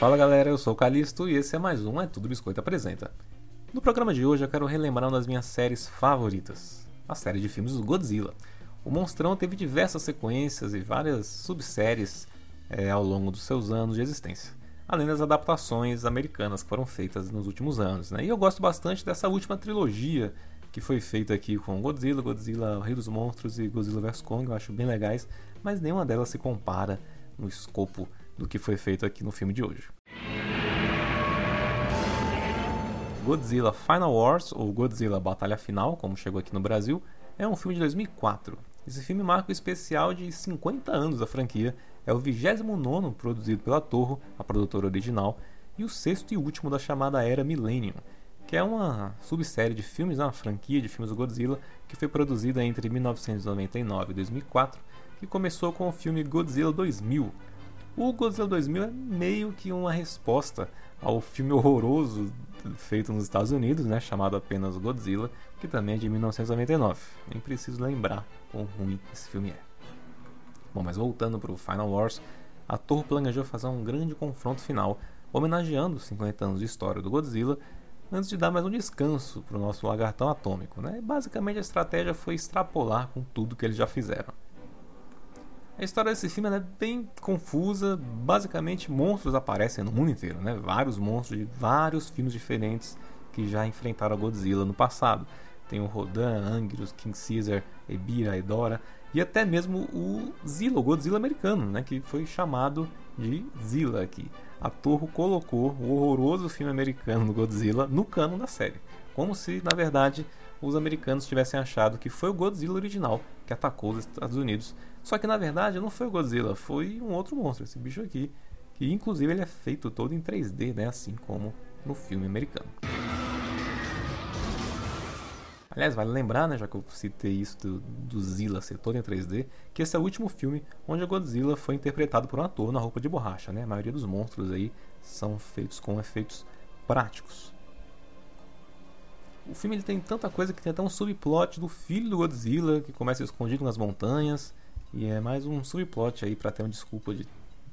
Fala galera, eu sou o Calisto e esse é mais um É Tudo Biscoito Apresenta. No programa de hoje eu quero relembrar uma das minhas séries favoritas, a série de filmes do Godzilla. O Monstrão teve diversas sequências e várias subséries é, ao longo dos seus anos de existência, além das adaptações americanas que foram feitas nos últimos anos. Né? E eu gosto bastante dessa última trilogia que foi feita aqui com Godzilla, Godzilla o Rei dos Monstros e Godzilla vs Kong, eu acho bem legais, mas nenhuma delas se compara no escopo do que foi feito aqui no filme de hoje. Godzilla Final Wars, ou Godzilla Batalha Final, como chegou aqui no Brasil, é um filme de 2004. Esse filme marca o especial de 50 anos da franquia, é o 29 produzido pela Torre, a produtora original, e o sexto e último da chamada Era Millennium, que é uma subsérie de filmes, uma franquia de filmes do Godzilla, que foi produzida entre 1999 e 2004, que começou com o filme Godzilla 2000, o Godzilla 2000 é meio que uma resposta ao filme horroroso feito nos Estados Unidos, né, chamado apenas Godzilla, que também é de 1999. Nem preciso lembrar quão ruim esse filme é. Bom, mas voltando para o Final Wars, a Torre planejou fazer um grande confronto final, homenageando os 50 anos de história do Godzilla, antes de dar mais um descanso para o nosso lagartão atômico. Né? Basicamente a estratégia foi extrapolar com tudo que eles já fizeram. A história desse filme é bem confusa. Basicamente, monstros aparecem no mundo inteiro, né? Vários monstros de vários filmes diferentes que já enfrentaram Godzilla no passado. Tem o Rodan, Anguirus, King Caesar, Ebira, Edora e até mesmo o Zilla, o Godzilla americano, né? Que foi chamado de Zilla aqui. A Torre colocou o horroroso filme americano do Godzilla no cano da série. Como se, na verdade, os americanos tivessem achado que foi o Godzilla original que atacou os Estados Unidos só que na verdade não foi o Godzilla, foi um outro monstro, esse bicho aqui, que inclusive ele é feito todo em 3D, né, assim como no filme americano. Aliás, vale lembrar, né, já que eu citei isso do, do Zilla ser todo em 3D, que esse é o último filme onde o Godzilla foi interpretado por um ator na roupa de borracha, né? A maioria dos monstros aí são feitos com efeitos práticos. O filme ele tem tanta coisa que tem até um subplot do filho do Godzilla que começa escondido nas montanhas e é mais um subplot aí para ter uma desculpa de,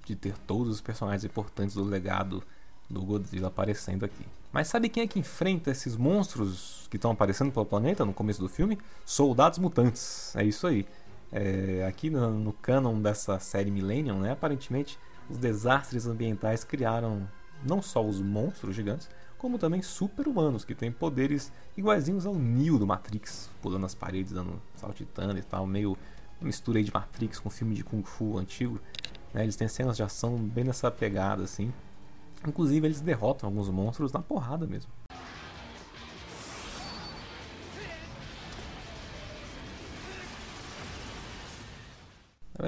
de ter todos os personagens importantes do legado do Godzilla aparecendo aqui. Mas sabe quem é que enfrenta esses monstros que estão aparecendo pelo planeta no começo do filme? Soldados mutantes. É isso aí. É, aqui no, no canon dessa série Millennium, né, aparentemente os desastres ambientais criaram não só os monstros gigantes, como também super-humanos que têm poderes iguaizinhos ao Neo do Matrix, pulando as paredes, dando saltitando e tal, meio mistura de Matrix com filme de Kung Fu antigo. Né? Eles têm cenas de ação bem nessa pegada, assim. Inclusive, eles derrotam alguns monstros na porrada mesmo.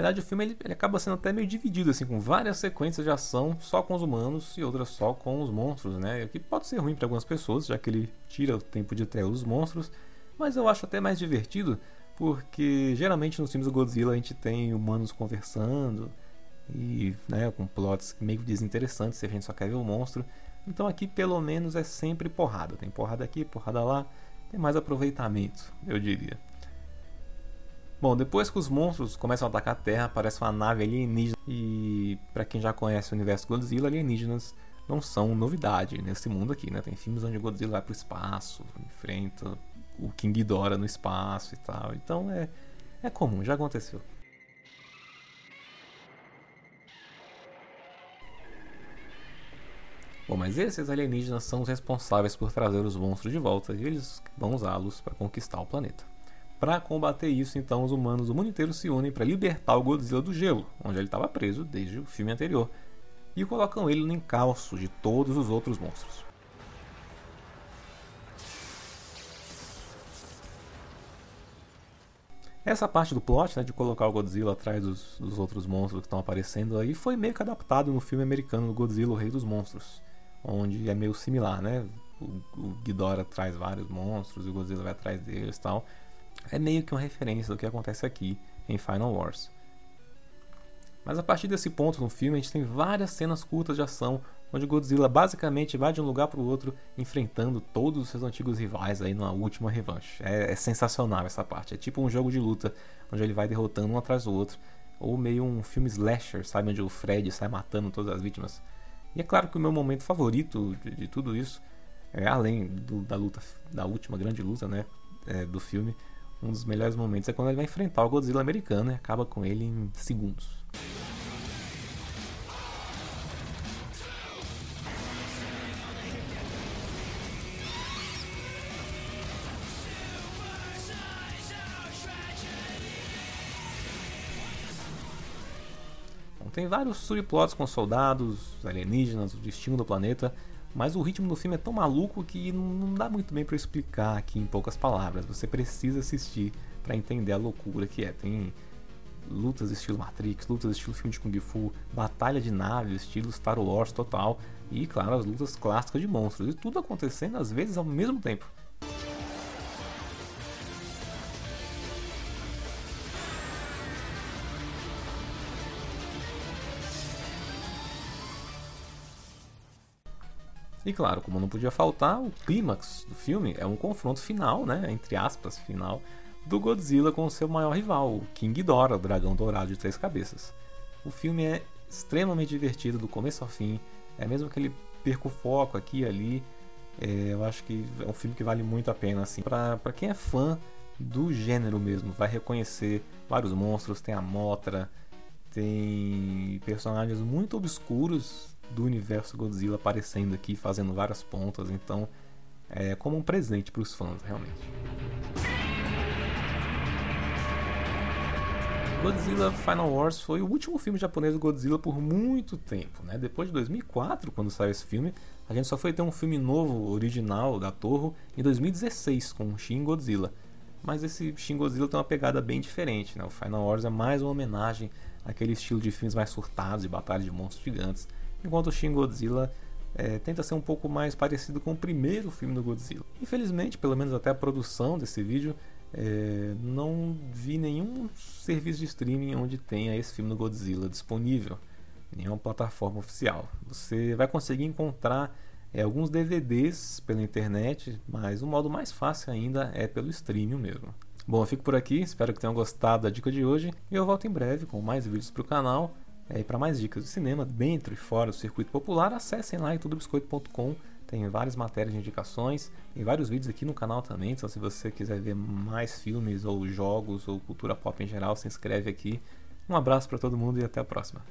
Verdade, o filme ele, ele, acaba sendo até meio dividido, assim, com várias sequências de ação só com os humanos e outras só com os monstros, né? O que pode ser ruim para algumas pessoas, já que ele tira o tempo de tela dos monstros, mas eu acho até mais divertido porque geralmente nos filmes do Godzilla a gente tem humanos conversando e né, com plots meio desinteressantes se a gente só quer ver o monstro. Então aqui pelo menos é sempre porrada. Tem porrada aqui, porrada lá, tem mais aproveitamento, eu diria. Bom, depois que os monstros começam a atacar a Terra, aparece uma nave alienígena. E para quem já conhece o universo Godzilla, alienígenas não são novidade nesse mundo aqui, né? Tem filmes onde Godzilla vai para o espaço, enfrenta o King Ghidorah no espaço e tal. Então é, é comum, já aconteceu. Bom, mas esses alienígenas são os responsáveis por trazer os monstros de volta e eles vão usá-los para conquistar o planeta. Para combater isso, então, os humanos do mundo inteiro se unem para libertar o Godzilla do gelo, onde ele estava preso desde o filme anterior, e colocam ele no encalço de todos os outros monstros. Essa parte do plot, né, de colocar o Godzilla atrás dos, dos outros monstros que estão aparecendo aí, foi meio que adaptado no filme americano Godzilla, o Rei dos Monstros, onde é meio similar, né? O, o Ghidorah traz vários monstros e o Godzilla vai atrás deles e tal. É meio que uma referência do que acontece aqui em Final Wars. Mas a partir desse ponto no filme, a gente tem várias cenas curtas de ação onde Godzilla basicamente vai de um lugar para o outro enfrentando todos os seus antigos rivais aí numa última revanche. É, é, sensacional essa parte. É tipo um jogo de luta onde ele vai derrotando um atrás do outro, ou meio um filme slasher, sabe onde o Fred sai matando todas as vítimas. E é claro que o meu momento favorito de, de tudo isso, é, além do, da luta, da última grande luta né, é, do filme, um dos melhores momentos é quando ele vai enfrentar o Godzilla americano e acaba com ele em segundos. tem vários subplots com soldados, alienígenas, o destino do planeta, mas o ritmo do filme é tão maluco que não dá muito bem para explicar aqui em poucas palavras. Você precisa assistir para entender a loucura que é. Tem lutas estilo Matrix, lutas estilo filme de Kung Fu, batalha de naves, estilo Star Wars total, e claro, as lutas clássicas de monstros, e tudo acontecendo às vezes ao mesmo tempo. E claro, como não podia faltar, o clímax do filme é um confronto final, né, entre aspas, final, do Godzilla com o seu maior rival, o King Ghidorah, o dragão dourado de três cabeças. O filme é extremamente divertido do começo ao fim, é mesmo que ele perca o foco aqui e ali, é, eu acho que é um filme que vale muito a pena, assim, para quem é fã do gênero mesmo, vai reconhecer vários monstros, tem a Motra, tem personagens muito obscuros do universo Godzilla aparecendo aqui, fazendo várias pontas, então é como um presente para os fãs, realmente. Godzilla Final Wars foi o último filme japonês do Godzilla por muito tempo, né? Depois de 2004, quando saiu esse filme, a gente só foi ter um filme novo, original, da Torre, em 2016, com Shin Godzilla. Mas esse Shin Godzilla tem uma pegada bem diferente, né? O Final Wars é mais uma homenagem àquele estilo de filmes mais surtados e batalhas de monstros gigantes enquanto Shin Godzilla é, tenta ser um pouco mais parecido com o primeiro filme do Godzilla. Infelizmente, pelo menos até a produção desse vídeo, é, não vi nenhum serviço de streaming onde tenha esse filme do Godzilla disponível, nenhuma plataforma oficial. Você vai conseguir encontrar é, alguns DVDs pela internet, mas o modo mais fácil ainda é pelo streaming mesmo. Bom, eu fico por aqui, espero que tenham gostado da dica de hoje e eu volto em breve com mais vídeos para o canal. É, e para mais dicas de cinema dentro e fora do circuito popular, acessem lá tudobiscoito.com. Tem várias matérias de indicações, tem vários vídeos aqui no canal também. Então, se você quiser ver mais filmes ou jogos ou cultura pop em geral, se inscreve aqui. Um abraço para todo mundo e até a próxima.